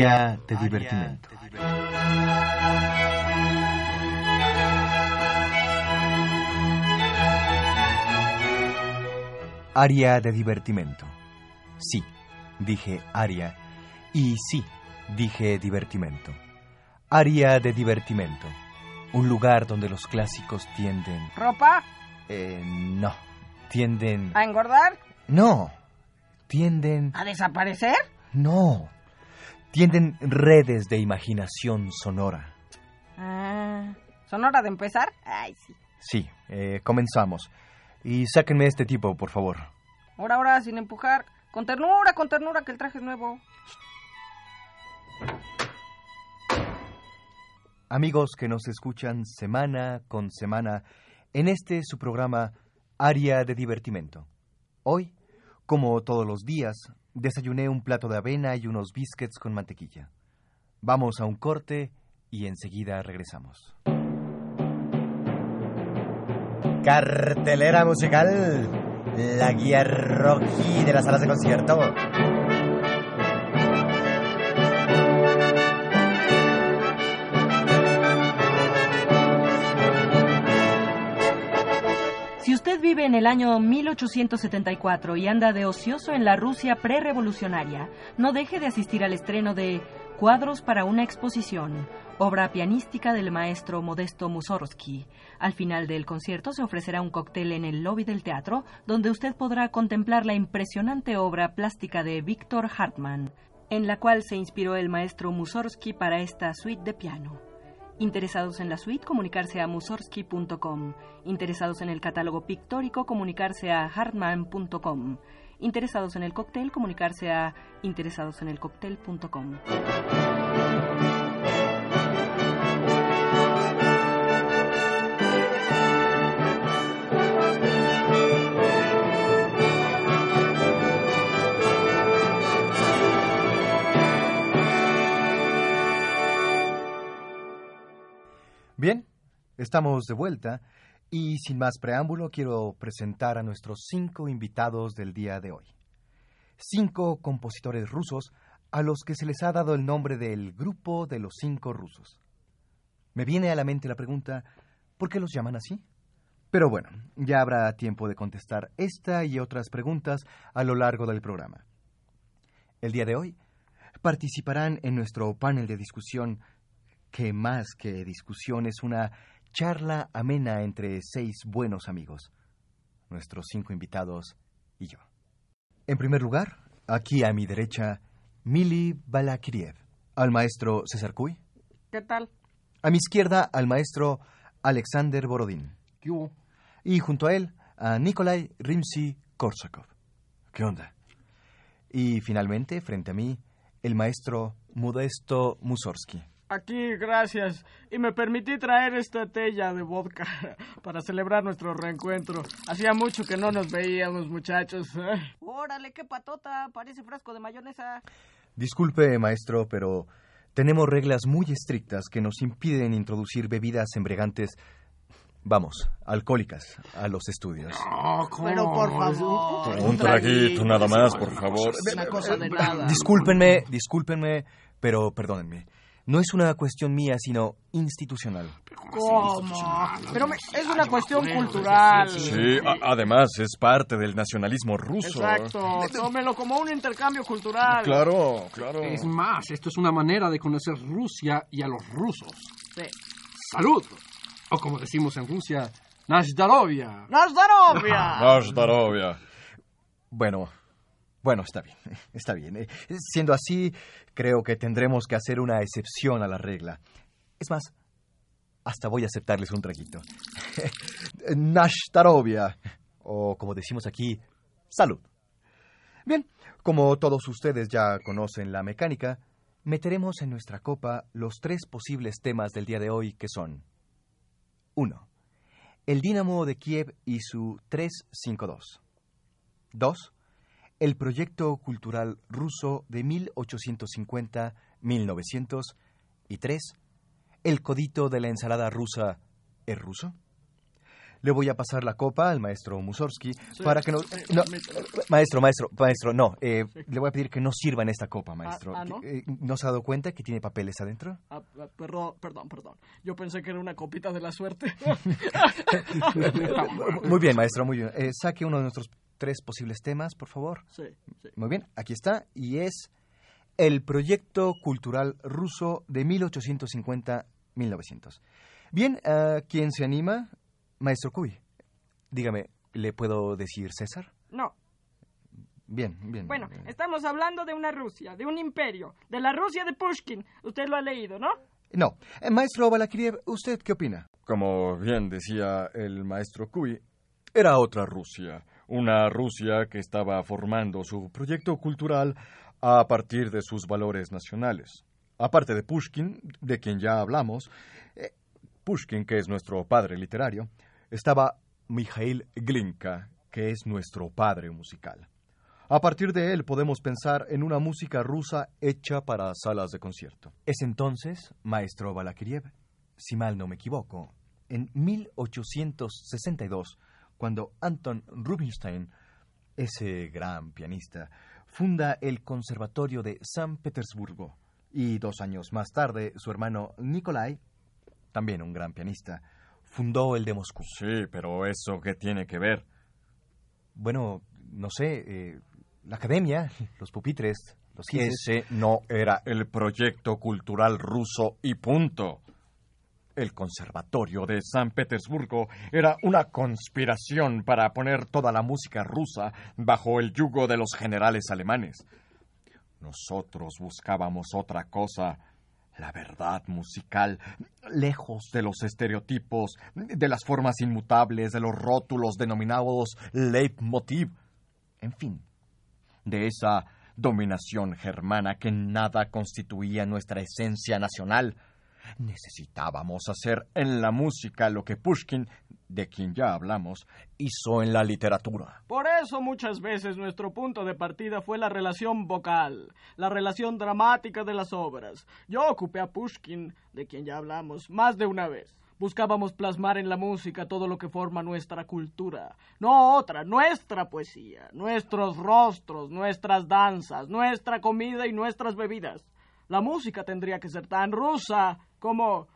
Área de divertimento. Área de divertimento. Sí, dije área. Y sí, dije divertimento. Área de divertimento. Un lugar donde los clásicos tienden... ¿Ropa? Eh, no. Tienden... ¿A engordar? No. Tienden... ¿A desaparecer? No. Tienden redes de imaginación sonora. Ah, ¿Son hora de empezar? Ay, sí. Sí, eh, comenzamos. Y sáquenme este tipo, por favor. Ahora, ahora, sin empujar. Con ternura, con ternura, que el traje es nuevo. Amigos que nos escuchan semana con semana en este su programa Área de Divertimento. Hoy, como todos los días, desayuné un plato de avena y unos biscuits con mantequilla. Vamos a un corte y enseguida regresamos. Cartelera musical, la guía rojí de las salas de concierto. El año 1874 y anda de ocioso en la Rusia prerevolucionaria, no deje de asistir al estreno de Cuadros para una exposición, obra pianística del maestro Modesto Mussorgsky. Al final del concierto se ofrecerá un cóctel en el lobby del teatro, donde usted podrá contemplar la impresionante obra plástica de Víctor Hartmann, en la cual se inspiró el maestro Mussorgsky para esta suite de piano. Interesados en la suite, comunicarse a mussorgsky.com. Interesados en el catálogo pictórico, comunicarse a hartman.com. Interesados en el cóctel, comunicarse a interesadosenelcóctel.com. Bien, estamos de vuelta y sin más preámbulo quiero presentar a nuestros cinco invitados del día de hoy. Cinco compositores rusos a los que se les ha dado el nombre del Grupo de los Cinco Rusos. Me viene a la mente la pregunta, ¿por qué los llaman así? Pero bueno, ya habrá tiempo de contestar esta y otras preguntas a lo largo del programa. El día de hoy participarán en nuestro panel de discusión que más que discusión es una charla amena entre seis buenos amigos, nuestros cinco invitados y yo. En primer lugar, aquí a mi derecha, Mili Balakiriev, al maestro César Cuy. ¿Qué tal? A mi izquierda, al maestro Alexander Borodín. ¿Qué hubo? Y junto a él, a Nikolai Rimsky-Korsakov. ¿Qué onda? Y finalmente, frente a mí, el maestro Modesto Mussorgsky. Aquí, gracias. Y me permití traer esta tella de vodka para celebrar nuestro reencuentro. Hacía mucho que no nos veíamos, muchachos. Órale, qué patota. Parece frasco de mayonesa. Disculpe, maestro, pero tenemos reglas muy estrictas que nos impiden introducir bebidas embriagantes, vamos, alcohólicas, a los estudios. Pero por favor. Un traguito nada más, por favor. Una cosa de nada. Discúlpenme, discúlpenme, pero perdónenme. No es una cuestión mía, sino institucional. ¿Cómo? Pero me- es una cuestión cultural. Sí, a- además es parte del nacionalismo ruso. Exacto. Tómelo como un intercambio cultural. Claro, claro. Es más, esto es una manera de conocer Rusia y a los rusos. Sí. ¡Salud! O como decimos en Rusia, Nazdarovia. ¡Nazdarovia! Nazdarovia. Bueno, bueno, está bien, está bien. Eh, Siendo así, creo que tendremos que hacer una excepción a la regla. Es más, hasta voy a aceptarles un traguito. Nashtarovia, o como decimos aquí, salud. Bien, como todos ustedes ya conocen la mecánica, meteremos en nuestra copa los tres posibles temas del día de hoy que son 1. El Dínamo de Kiev y su 352. 2. El proyecto cultural ruso de 1850-1900. Y 3. El codito de la ensalada rusa es ruso. Le voy a pasar la copa al maestro Mussorgsky para que no, maestro, maestro, maestro, no. eh, Le voy a pedir que no sirva en esta copa, maestro. ah, ¿no? Eh, ¿No se ha dado cuenta que tiene papeles adentro? Ah, ah, perdón, perdón, perdón. Yo pensé que era una copita de la suerte. Muy bien, maestro, muy bien. Eh, saque uno de nuestros tres posibles temas, por favor. sí, sí. Muy bien, aquí está. Y es el proyecto cultural ruso de 1850-1900. Bien, ah, ¿quién se anima? Maestro Cuy. Dígame, ¿le puedo decir César? No. Bien, bien. Bueno, Eh, estamos hablando de una Rusia, de un imperio, de la Rusia de Pushkin. Usted lo ha leído, ¿no? No. Eh, maestro Balakiriev, ¿usted qué opina? Como bien decía el maestro Kuy, era otra Rusia, una Rusia que estaba formando su proyecto cultural a partir de sus valores nacionales. Aparte de Pushkin, de quien ya hablamos, eh, Pushkin, que es nuestro padre literario, estaba Mikhail Glinka, que es nuestro padre musical. A partir de él podemos pensar en una música rusa hecha para salas de concierto. Es entonces, maestro Balakiriev, si mal no me equivoco, en 1862, cuando Anton Rubinstein, ese gran pianista, funda el Conservatorio de San Petersburgo, y dos años más tarde su hermano Nikolai, también un gran pianista, fundó el de Moscú. Sí, pero ¿eso qué tiene que ver? Bueno, no sé, eh, la academia, los pupitres, los quizzes. Ese no era el proyecto cultural ruso y punto. El Conservatorio de San Petersburgo era una conspiración para poner toda la música rusa bajo el yugo de los generales alemanes. Nosotros buscábamos otra cosa, la verdad musical, lejos de los estereotipos, de las formas inmutables, de los rótulos denominados leitmotiv. En fin, de esa dominación germana que nada constituía nuestra esencia nacional. Necesitábamos hacer en la música lo que Pushkin, de quien ya hablamos, hizo en la literatura. Por eso muchas veces nuestro punto de partida fue la relación vocal, la relación dramática de las obras. Yo ocupé a Pushkin, de quien ya hablamos, más de una vez. Buscábamos plasmar en la música todo lo que forma nuestra cultura, no otra, nuestra poesía, nuestros rostros, nuestras danzas, nuestra comida y nuestras bebidas. La música tendría que ser tan rusa como...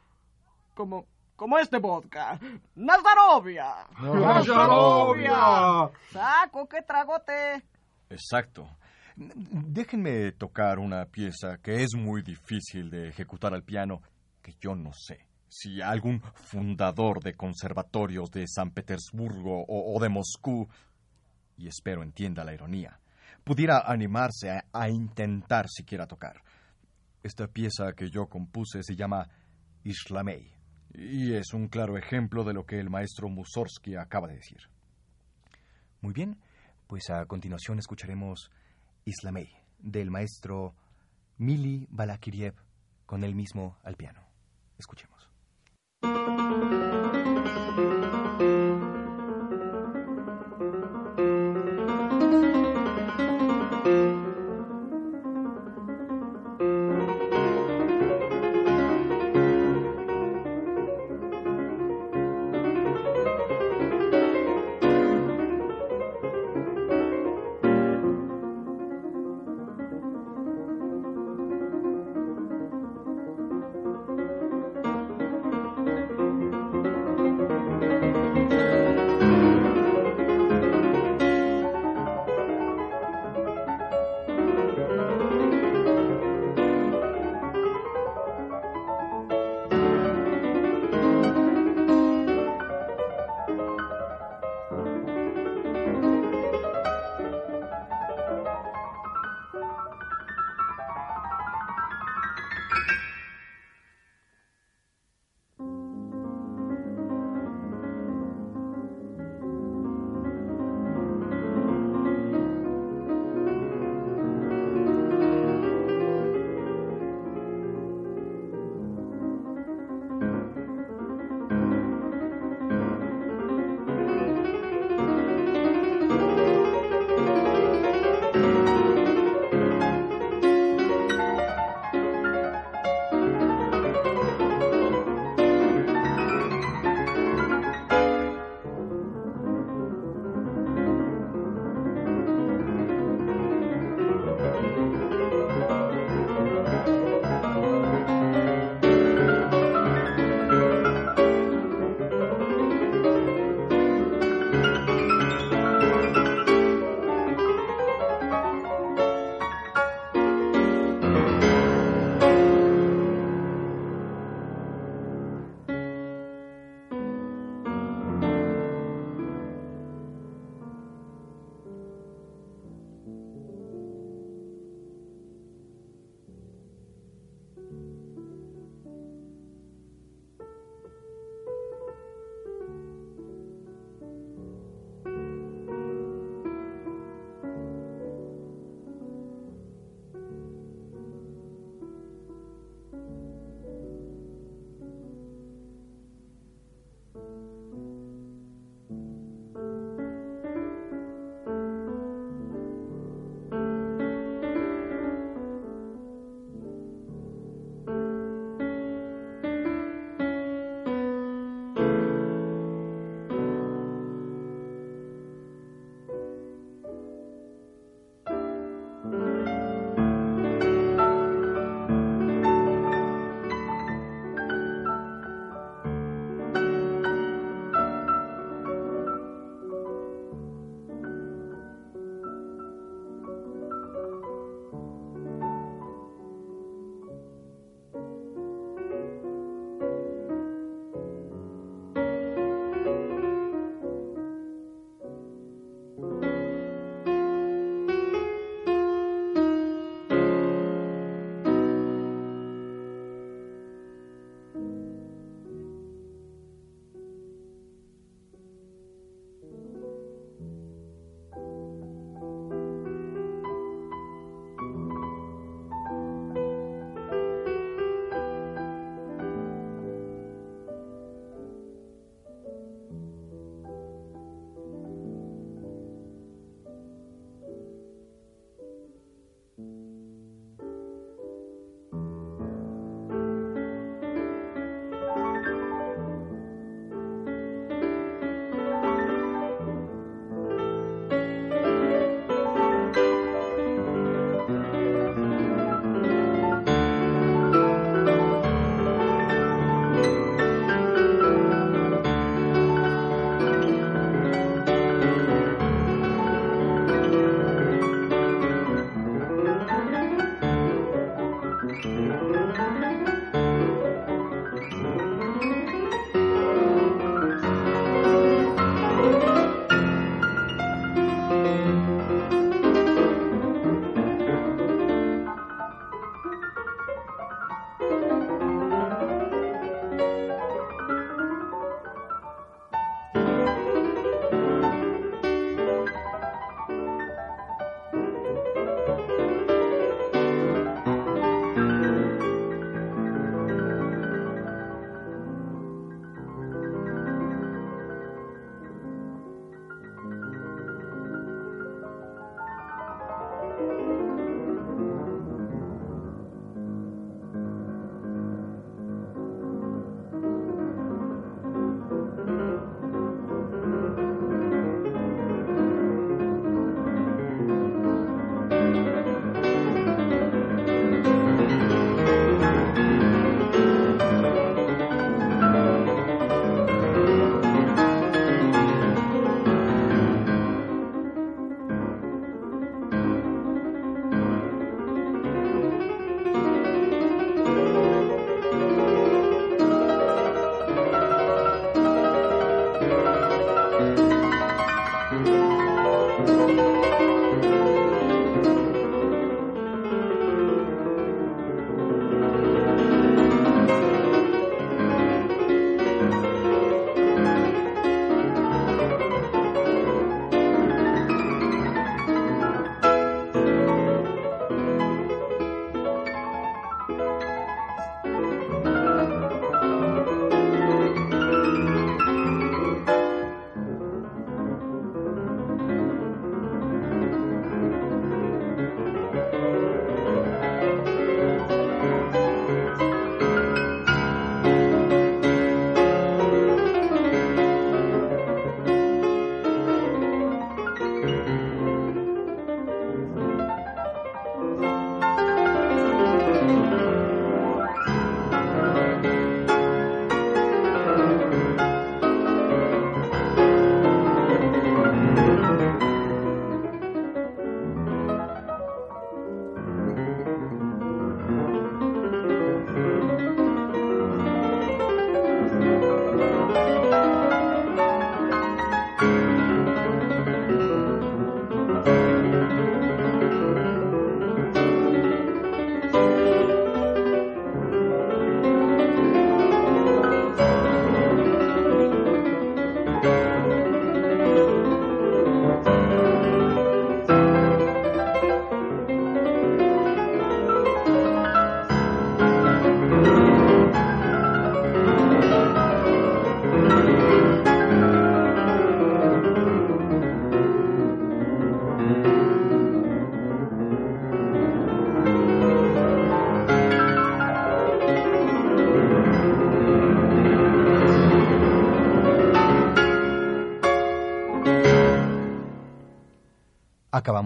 como... como este vodka. ¡Nazarovia! ¡Nazarovia! Saco, qué tragote. Exacto. Déjenme tocar una pieza que es muy difícil de ejecutar al piano, que yo no sé si algún fundador de conservatorios de San Petersburgo o, o de Moscú, y espero entienda la ironía, pudiera animarse a, a intentar siquiera tocar. Esta pieza que yo compuse se llama Islamey, y es un claro ejemplo de lo que el maestro Mussorgsky acaba de decir. Muy bien, pues a continuación escucharemos Islamey, del maestro Mili Balakiriev, con él mismo al piano. Escuchemos.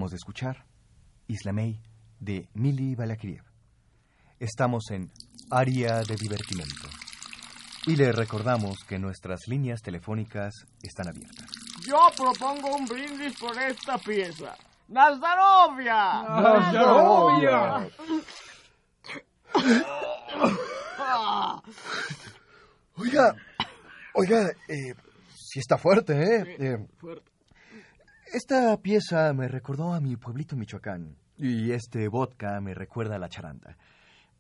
Acabamos de escuchar Islamey de Mili Balakriev. Estamos en Área de Divertimento. Y le recordamos que nuestras líneas telefónicas están abiertas. Yo propongo un brindis por esta pieza. ¡Nazdarovia! ¡Nazdarovia! Oiga, oiga, eh, sí está fuerte, ¿eh? Eh, Fuerte. Esta pieza me recordó a mi pueblito Michoacán. Y este vodka me recuerda a la charanda.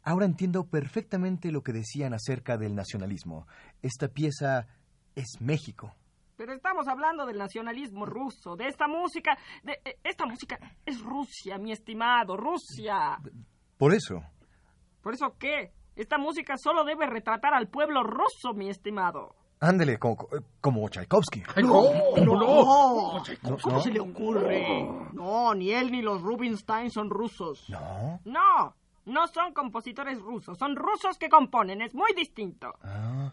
Ahora entiendo perfectamente lo que decían acerca del nacionalismo. Esta pieza es México. Pero estamos hablando del nacionalismo ruso, de esta música, de eh, esta música es Rusia, mi estimado, Rusia. Por eso. ¿Por eso qué? Esta música solo debe retratar al pueblo ruso, mi estimado. Ándele, como, como Tchaikovsky. Ay, ¿Cómo? No, No, No, ¿Cómo no. se le ocurre? No, ni él ni los Rubinstein son rusos. No. No, no son compositores rusos, son rusos que componen, es muy distinto. Ah.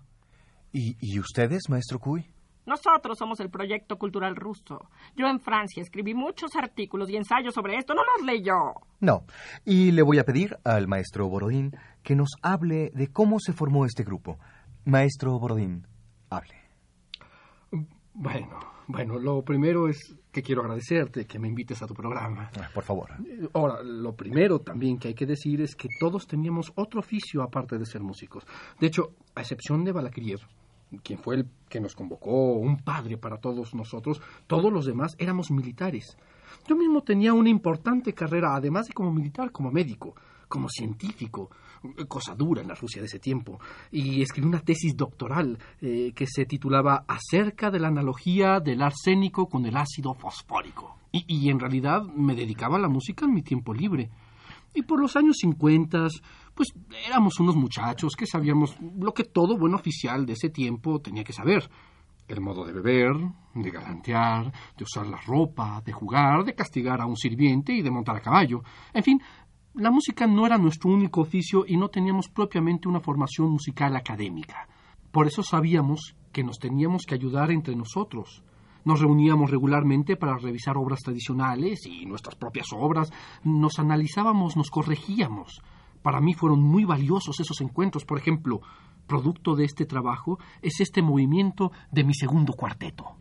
¿Y, ¿Y ustedes, maestro Cuy? Nosotros somos el proyecto cultural ruso. Yo en Francia escribí muchos artículos y ensayos sobre esto, no los leyó. No. Y le voy a pedir al maestro Borodín que nos hable de cómo se formó este grupo. Maestro Borodín, hable. Bueno, bueno, lo primero es que quiero agradecerte que me invites a tu programa. Ah, Por favor. Eh, Ahora, lo primero también que hay que decir es que todos teníamos otro oficio aparte de ser músicos. De hecho, a excepción de Balakriev, quien fue el que nos convocó, un padre para todos nosotros, todos los demás éramos militares. Yo mismo tenía una importante carrera, además de como militar, como médico, como científico, cosa dura en la Rusia de ese tiempo, y escribí una tesis doctoral eh, que se titulaba Acerca de la analogía del arsénico con el ácido fosfórico. Y, y en realidad me dedicaba a la música en mi tiempo libre. Y por los años 50, pues éramos unos muchachos que sabíamos lo que todo buen oficial de ese tiempo tenía que saber. El modo de beber, de galantear, de usar la ropa, de jugar, de castigar a un sirviente y de montar a caballo. En fin, la música no era nuestro único oficio y no teníamos propiamente una formación musical académica. Por eso sabíamos que nos teníamos que ayudar entre nosotros. Nos reuníamos regularmente para revisar obras tradicionales y nuestras propias obras. Nos analizábamos, nos corregíamos. Para mí fueron muy valiosos esos encuentros. Por ejemplo, producto de este trabajo es este movimiento de mi segundo cuarteto.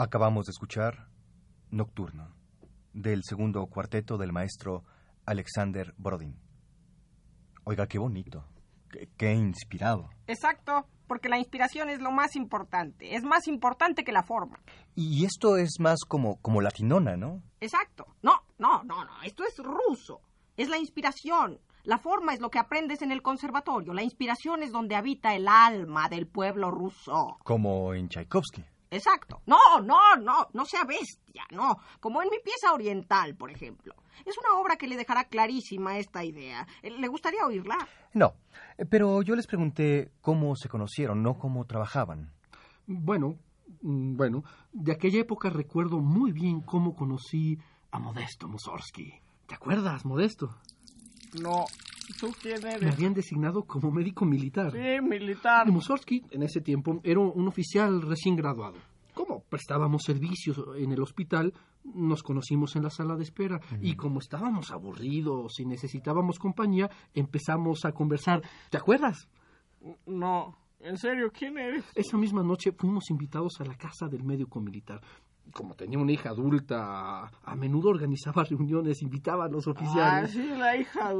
Acabamos de escuchar Nocturno, del segundo cuarteto del maestro Alexander Brodin. Oiga, qué bonito, qué, qué inspirado. Exacto, porque la inspiración es lo más importante. Es más importante que la forma. Y esto es más como, como latinona, ¿no? Exacto. No, no, no, no. Esto es ruso. Es la inspiración. La forma es lo que aprendes en el conservatorio. La inspiración es donde habita el alma del pueblo ruso. Como en Tchaikovsky. Exacto. No, no, no, no sea bestia, no. Como en mi pieza oriental, por ejemplo. Es una obra que le dejará clarísima esta idea. Eh, ¿Le gustaría oírla? No, eh, pero yo les pregunté cómo se conocieron, no cómo trabajaban. Bueno, mm, bueno, de aquella época recuerdo muy bien cómo conocí a Modesto Mussorgsky. ¿Te acuerdas, Modesto? No. ¿Tú quién Me eres? habían designado como médico militar. Sí, militar. Y Mussorgsky, en ese tiempo, era un oficial recién graduado. Como prestábamos servicios en el hospital, nos conocimos en la sala de espera. Y como estábamos aburridos y necesitábamos compañía, empezamos a conversar. ¿Te acuerdas? No. ¿En serio? ¿Quién eres? Esa misma noche fuimos invitados a la casa del médico militar. Como tenía una hija adulta, a menudo organizaba reuniones, invitaba a los Ah, oficiales. sí, la hija.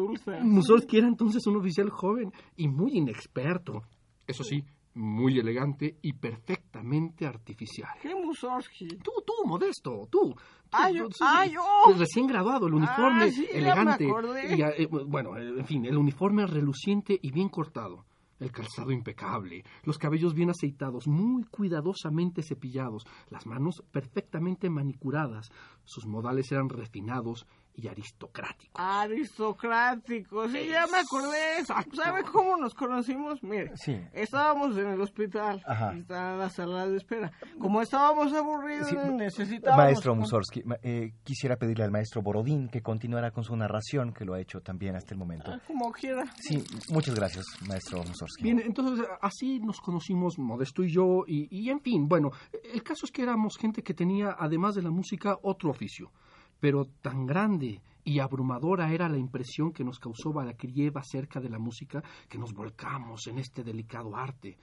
Mussorgsky era entonces un oficial joven y muy inexperto. Eso sí, muy elegante y perfectamente artificial. ¿Qué Mussorgsky? Tú, tú, modesto, tú. Tú, Ah, ah, yo. Recién graduado, el uniforme Ah, sí, ya me elegante. acordé. y, eh, bueno, en fin, el uniforme reluciente y bien cortado. El calzado impecable, los cabellos bien aceitados, muy cuidadosamente cepillados, las manos perfectamente manicuradas, sus modales eran refinados y aristocráticos. Aristocrático. Sí, ya me acordé. ¿Sabe cómo nos conocimos? Mire, Sí. estábamos en el hospital. Ajá. Y estaba en la sala de espera. Como estábamos aburridos, Sí, necesitábamos... Maestro Mussorgsky, ma- eh, quisiera pedirle al maestro Borodín que continuara con su narración, que lo ha hecho también hasta el momento. Ah, Como quiera. Sí, muchas gracias, maestro Mussorgsky. Bien, entonces así nos conocimos Modesto y yo, y, y, en fin, bueno, el caso es que éramos gente que tenía, además de la música, otro oficio. Pero tan grande y abrumadora era la impresión que nos causó Balakriev acerca de la música que nos volcamos en este delicado arte.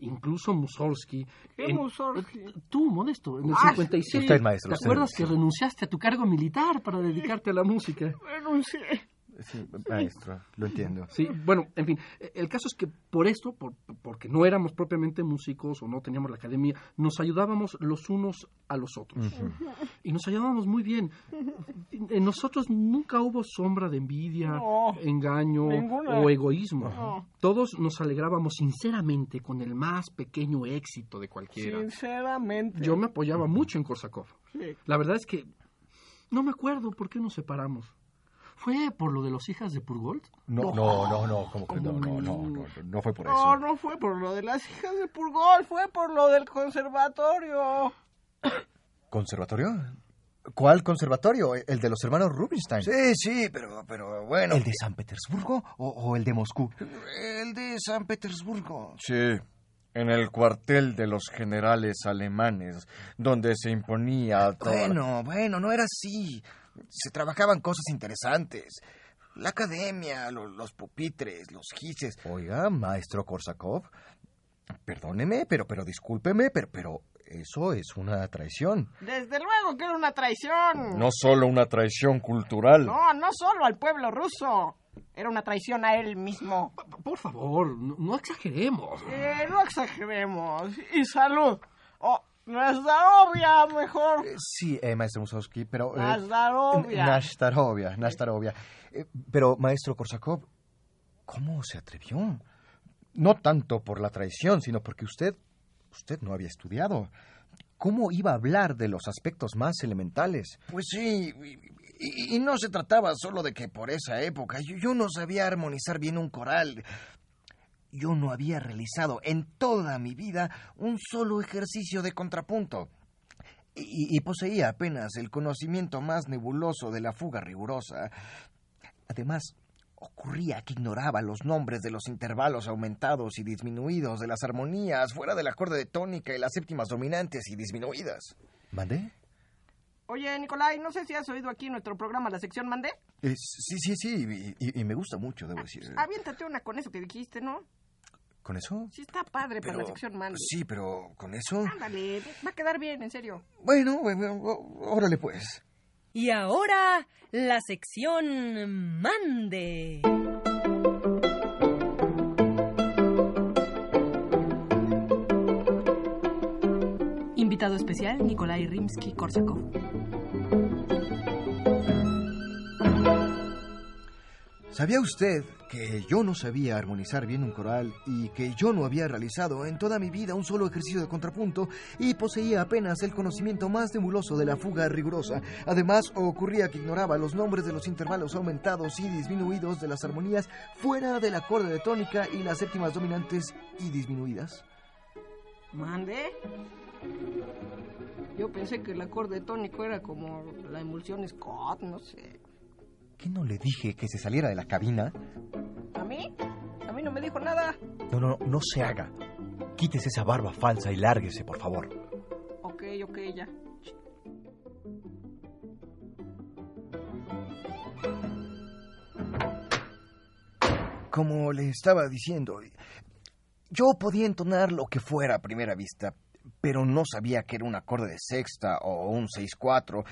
Incluso Mussorgsky... ¿Qué en- Mussorgsky? Tú, Modesto, en el Ah, 57. Usted, maestro, ¿Te usted, acuerdas sí. que renunciaste a tu cargo militar para dedicarte a la música? Renuncié. Sí, maestro, lo entiendo. Sí, bueno, en fin, el caso es que por esto, por- porque no éramos propiamente músicos o no teníamos la academia, nos ayudábamos los unos a los otros. Y nos ayudábamos muy bien. En nosotros nunca hubo sombra de envidia, No, engaño ninguna. o egoísmo. No. Todos nos alegrábamos sinceramente con el más pequeño éxito de cualquiera. Sinceramente. Yo me apoyaba mucho en Korsakov. Sí. La verdad es que no me acuerdo por qué nos separamos. ¿Fue por lo de los hijas de Purgold? No, no, no, no, como que no, no, no, no, no fue por No, eso. no fue por lo de las hijas de Purgol, fue por lo del conservatorio. ¿Conservatorio? ¿Cuál conservatorio? ¿El de los hermanos Rubinstein? Sí, sí, pero, pero bueno. ¿El de San Petersburgo o, o el de Moscú? El de San Petersburgo. Sí, en el cuartel de los generales alemanes, donde se imponía toda Bueno, bueno, no era así. Se trabajaban cosas interesantes. La academia, lo- los pupitres, los gises. Oiga, maestro Korsakov, perdóneme, pero, pero discúlpeme, pero, pero eso es una traición. Desde luego que era una traición. No solo una traición cultural. No, no solo al pueblo ruso. Era una traición a él mismo. Por favor, no, no exageremos. Eh, no exageremos. Y salud. Oh, Nazdarovia, mejor. Eh, Sí, eh, maestro Mussorgsky, pero... eh, Nazdarovia. Nastarovia, Nastarovia. Eh, pero, maestro Korsakov, ¿cómo se atrevió? No tanto por la traición, sino porque usted, usted no había estudiado. ¿Cómo iba a hablar de los aspectos más elementales? Pues sí, y, y- y no se trataba solo de que por esa época yo, yo no sabía armonizar bien un coral. Yo no había realizado en toda mi vida un solo ejercicio de contrapunto. Y, y poseía apenas el conocimiento más nebuloso de la fuga rigurosa. Además, ocurría que ignoraba los nombres de los intervalos aumentados y disminuidos de las armonías fuera del acorde de tónica y las séptimas dominantes y disminuidas. ¿Mandé? Oye, Nicolai, no sé si has oído aquí nuestro programa, la sección Mandé. Eh, sí, sí, sí, y, y- y me gusta mucho, debo decir. Aviéntate una con eso que dijiste, ¿no? ¿Con eso? Sí, está padre para la sección Mandy. Sí, pero ¿con eso? Ándale, va a quedar bien, en serio. Bueno, bueno, órale pues. Y ahora, la sección Mande. Invitado especial, Nikolai Rimsky-Korsakov. ¿Sabía usted que yo no sabía armonizar bien un coral y que yo no había realizado en toda mi vida un solo ejercicio de contrapunto y poseía apenas el conocimiento más nebuloso de la fuga rigurosa? Además, ocurría que ignoraba los nombres de los intervalos aumentados y disminuidos de las armonías fuera del acorde de tónica y las séptimas dominantes y disminuidas. ¿Mande? Yo pensé que el acorde tónico era como la emulsión Scott, no sé. ¿Qué no le dije que se saliera de la cabina? ¿A mí? A mí no me dijo nada. No, no, no se haga. Quítese esa barba falsa y lárguese, por favor. Ok, ok, ya. Como le estaba diciendo, yo podía entonar lo que fuera a primera vista, pero no sabía que era un acorde de sexta o un 6-4.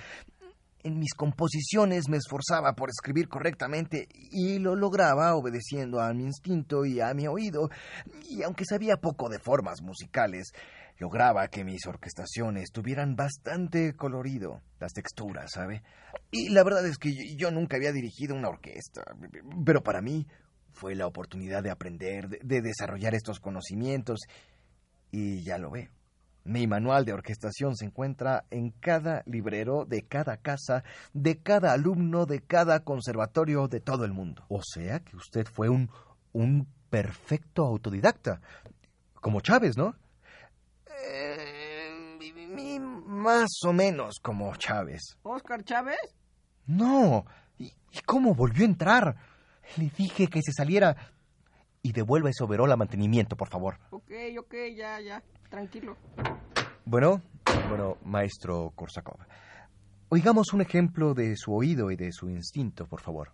En mis composiciones me esforzaba por escribir correctamente y lo lograba obedeciendo a mi instinto y a mi oído, y aunque sabía poco de formas musicales, lograba que mis orquestaciones tuvieran bastante colorido, las texturas, ¿sabe? Y la verdad es que yo- nunca había dirigido una orquesta, pero para mí fue la oportunidad de aprender, de, de desarrollar estos conocimientos, y ya lo ve. Mi manual de orquestación se encuentra en cada librero de cada casa, de cada alumno, de cada conservatorio de todo el mundo. O sea que usted fue un, un perfecto autodidacta. Como Chávez, ¿no? Eh, más o menos como Chávez. ¿Oscar Chávez? No. ¿Y, y cómo volvió a entrar? Le dije que se saliera. Y devuelva ese overol a mantenimiento, por favor. Ok, ok, ya, ya. Tranquilo. Bueno, bueno, maestro Korsakov. Oigamos un ejemplo de su oído y de su instinto, por favor.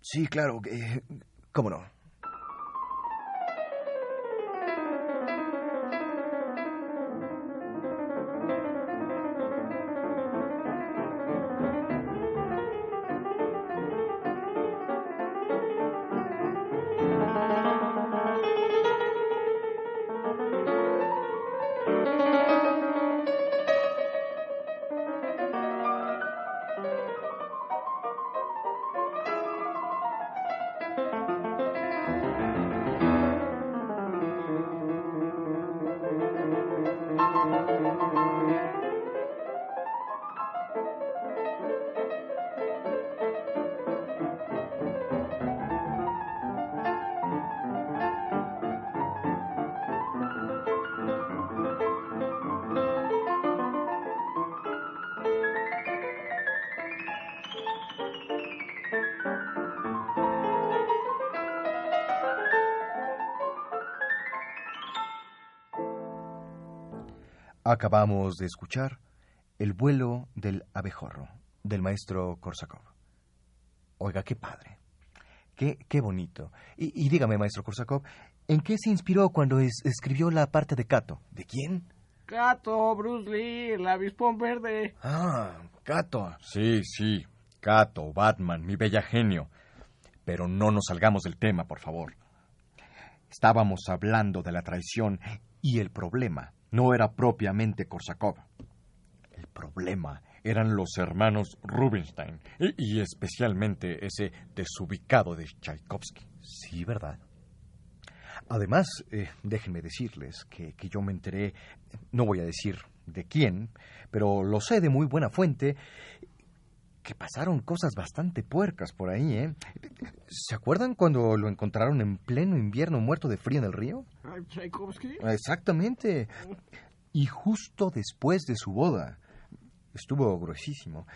Sí, claro, que cómo no. Acabamos de escuchar El vuelo del abejorro, del maestro Korsakov. Oiga, qué padre. Qué, qué bonito. Y, y dígame, maestro Korsakov, ¿en qué se inspiró cuando es- escribió la parte de Cato? ¿De quién? Cato, Bruce Lee, el avispón verde. Ah, Cato. Sí, sí. Cato, Batman, mi bella genio. Pero no nos salgamos del tema, por favor. Estábamos hablando de la traición y el problema no era propiamente Korsakov. El problema eran los hermanos Rubinstein y, especialmente ese desubicado de Tchaikovsky. Sí, ¿verdad? Además, eh, déjenme decirles que, que yo me enteré, no voy a decir de quién, pero lo sé de muy buena fuente, que pasaron cosas bastante puercas por ahí, ¿eh? ¿Se acuerdan cuando lo encontraron en pleno invierno muerto de frío en el río? Tchaikovsky. Exactamente. Y justo después de su boda. Estuvo gruesísimo.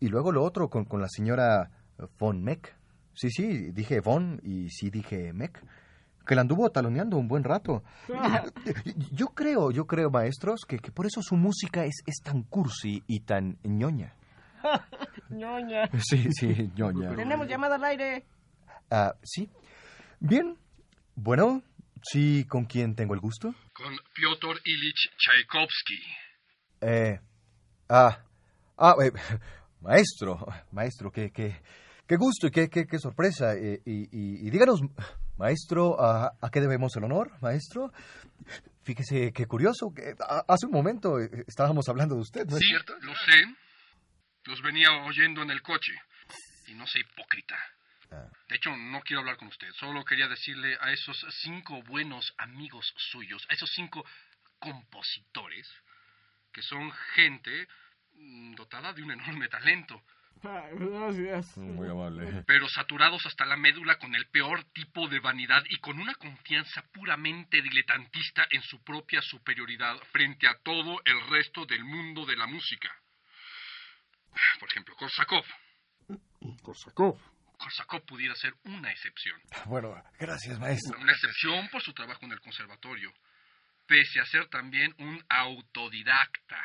Y luego lo otro con, con la señora von Meck. Sí, sí, dije von y sí dije Meck. Que la anduvo taloneando un buen rato. Yo creo, yo creo, maestros, que, que por eso su música es, es tan cursi y tan ñoña. Ñoña. Sí, sí, ñoña. Tenemos llamada al aire. Ah, sí. Bien. Bueno, Sí, ¿con quién tengo el gusto? Con Piotr Ilich Tchaikovsky. Eh, ah, ah, eh, maestro, maestro, qué, qué, qué gusto y qué, qué, qué sorpresa. Eh, y, y- y díganos, maestro, ¿a, a qué debemos el honor, maestro? Fíjese qué curioso, que hace un momento eh, estábamos hablando de usted, ¿no es Sí, cierto? lo sé. Los venía oyendo en el coche. Y no sé hipócrita. Ah. De hecho, no quiero hablar con usted. Solo quería decirle a esos cinco buenos amigos suyos, a esos cinco compositores, que son gente mm, dotada de un enorme talento, gracias. Muy amable. pero saturados hasta la médula con el peor tipo de vanidad y con una confianza puramente diletantista en su propia superioridad frente a todo el resto del mundo de la música. Por ejemplo, Korsakov. Korsakov. Korsakov pudiera ser una excepción. Bueno, gracias, maestro. Una excepción por su trabajo en el conservatorio, pese a ser también un autodidacta,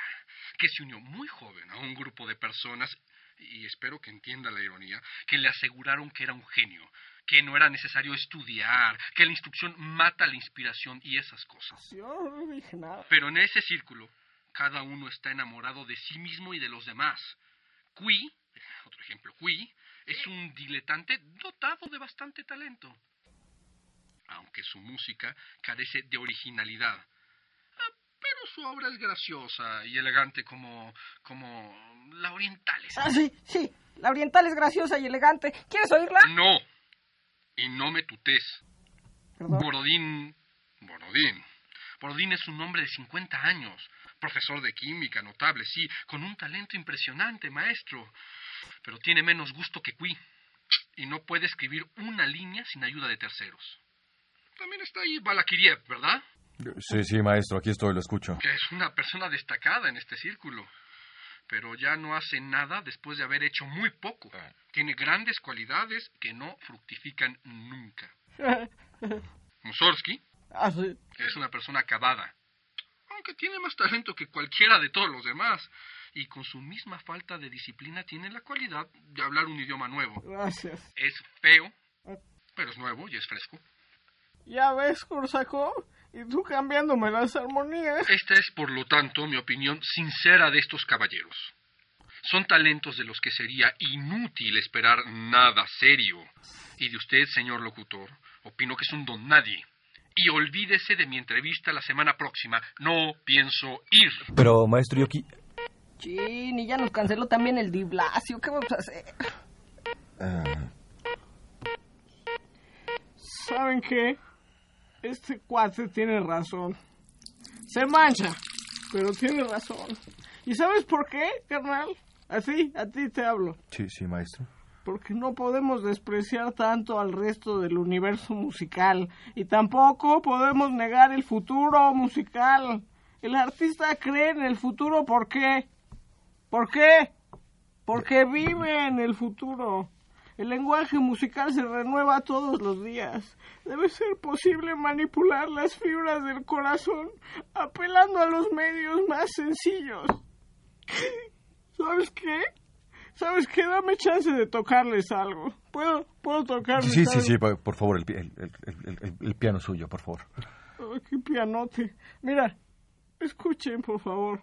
que se unió muy joven a un grupo de personas, y espero que entienda la ironía, que le aseguraron que era un genio, que no era necesario estudiar, que la instrucción mata la inspiración y esas cosas. Yo no dije nada. Pero en ese círculo, cada uno está enamorado de sí mismo y de los demás. Cui, otro ejemplo, Cui, es un diletante dotado de bastante talento. Aunque su música carece de originalidad. Ah, Pero su obra es graciosa y elegante como. como. la oriental. es. Ah, sí, sí. La oriental es graciosa y elegante. ¿Quieres oírla? No. Y no me tutés. Perdón. Borodín. Borodín. Borodín es un hombre de 50 años. Profesor de química, notable, sí. Con un talento impresionante, maestro. Pero tiene menos gusto que Cui. Y no puede escribir una línea sin ayuda de terceros. También está ahí Balakiriev, ¿verdad? Sí, sí, maestro, aquí estoy, lo escucho. Que es una persona destacada en este círculo. Pero ya no hace nada después de haber hecho muy poco. Tiene grandes cualidades que no fructifican nunca. Mussorgsky Ah, sí. es una persona acabada, aunque tiene más talento que cualquiera de todos los demás, y con su misma falta de disciplina tiene la cualidad de hablar un idioma nuevo. Gracias. Es feo, pero es nuevo y es fresco. Ya ves, Korsakov. Y tú cambiándome las armonías. Esta es, por lo tanto, mi opinión sincera de estos caballeros. Son talentos de los que sería inútil esperar nada serio. Y de usted, señor locutor, opino que es un don nadie. Y olvídese de mi entrevista la semana próxima. No pienso ir. Pero, maestro, yo aquí... Chin, y ya nos canceló también el Di Blasio. ¿Qué vamos a hacer? Ah, ¿Saben qué? Este cuate tiene razón. Se mancha, pero tiene razón. ¿Y sabes por qué, carnal? Así, a ti te hablo. sí, sí, maestro. Porque no podemos despreciar tanto al resto del universo musical. Y tampoco podemos negar el futuro musical. El artista cree en el futuro, ¿por qué? ¿Por qué? Porque vive en el futuro. El lenguaje musical se renueva todos los días. Debe ser posible manipular las fibras del corazón apelando a los medios más sencillos. ¿Sabes qué? ¿Sabes qué? Dame chance de tocarles algo. ¿Puedo, puedo tocarles Sí, sí, algo? sí, por favor, el, el, el- piano suyo, por favor. Ay, qué pianote. Mira, escuchen, por favor.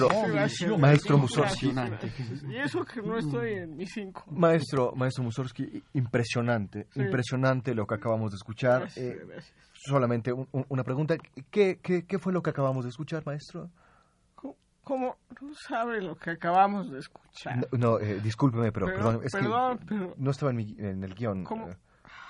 Maestro, maestro Mussorgsky, Impresionante. Y eso que no estoy en mis cinco. maestro, maestro Mussorgsky, impresionante, Sí. impresionante lo que acabamos de escuchar. Gracias, Eh, gracias. solamente un- un- una pregunta, ¿Qué, qué, qué fue lo que acabamos de escuchar, maestro? ¿Cómo, no sabe lo que acabamos de escuchar? No, no, eh, discúlpeme, pero Perdón, perdón, es perdón, que pero- no estaba en, mi- en el guion. ¿Cómo? Eh,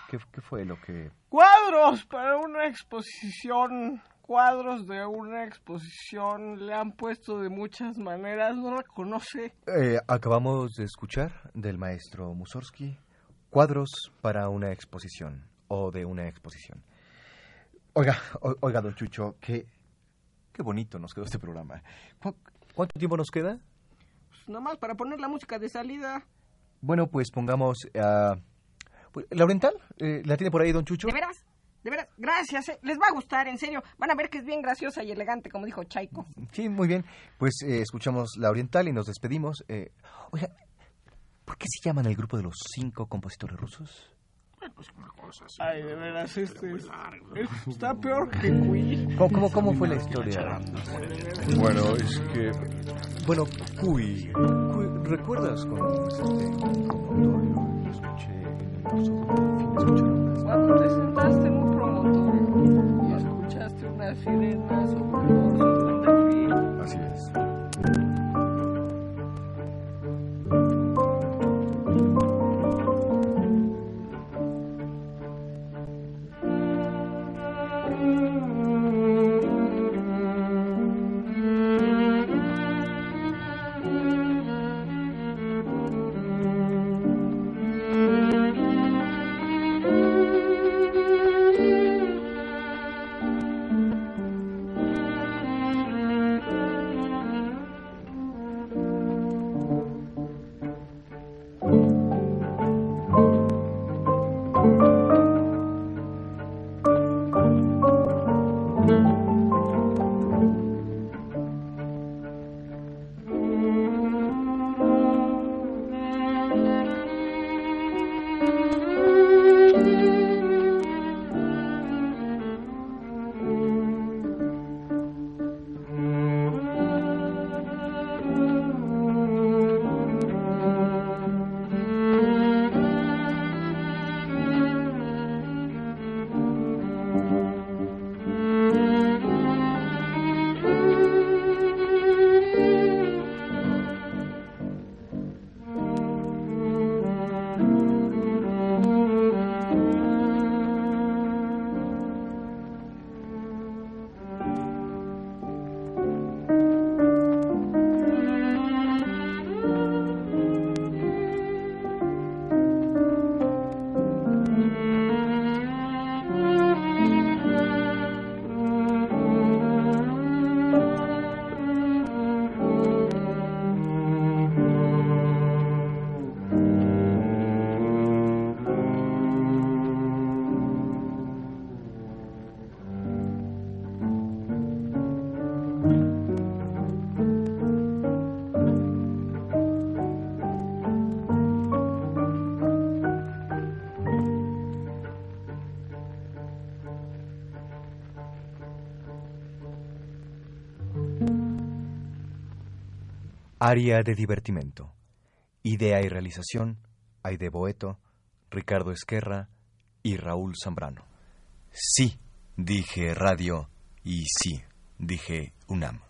¿Qué, qué fue lo que...? Cuadros para una exposición. Cuadros de una exposición. Le han puesto de muchas maneras. No la conoce. Eh, acabamos de escuchar del maestro Mussorgsky cuadros para una exposición o de una exposición. Oiga, o- oiga, don Chucho, qué, qué bonito nos quedó este programa. ¿Cu- ¿Cuánto tiempo nos queda? Pues nada más para poner la música de salida. Bueno, pues pongamos... ah, pues, ¿La oriental? Eh, ¿La tiene por ahí, don Chucho? ¿De veras? De veras, gracias. eh. Les va a gustar, en serio. Van a ver que es bien graciosa y elegante, como dijo Chaiko. Sí, muy bien. Pues eh, escuchamos la oriental y nos despedimos. Eh, oiga, ¿por qué se llaman el grupo de los cinco compositores rusos? Ay, de veras, este es- es- está peor que Cui. ¿Cómo, cómo, cómo fue la historia? Bueno, es que... Bueno, Cui... Cui, ¿Recuerdas cuando este, promontorio lo escuché en el curso de fin de escuchar Cuando te y escuchaste unas sirenas sobre Área de divertimento. Idea y realización, Aide Boeto, Ricardo Esquerra y Raúl Zambrano. Sí, dije radio y sí, dije UNAM.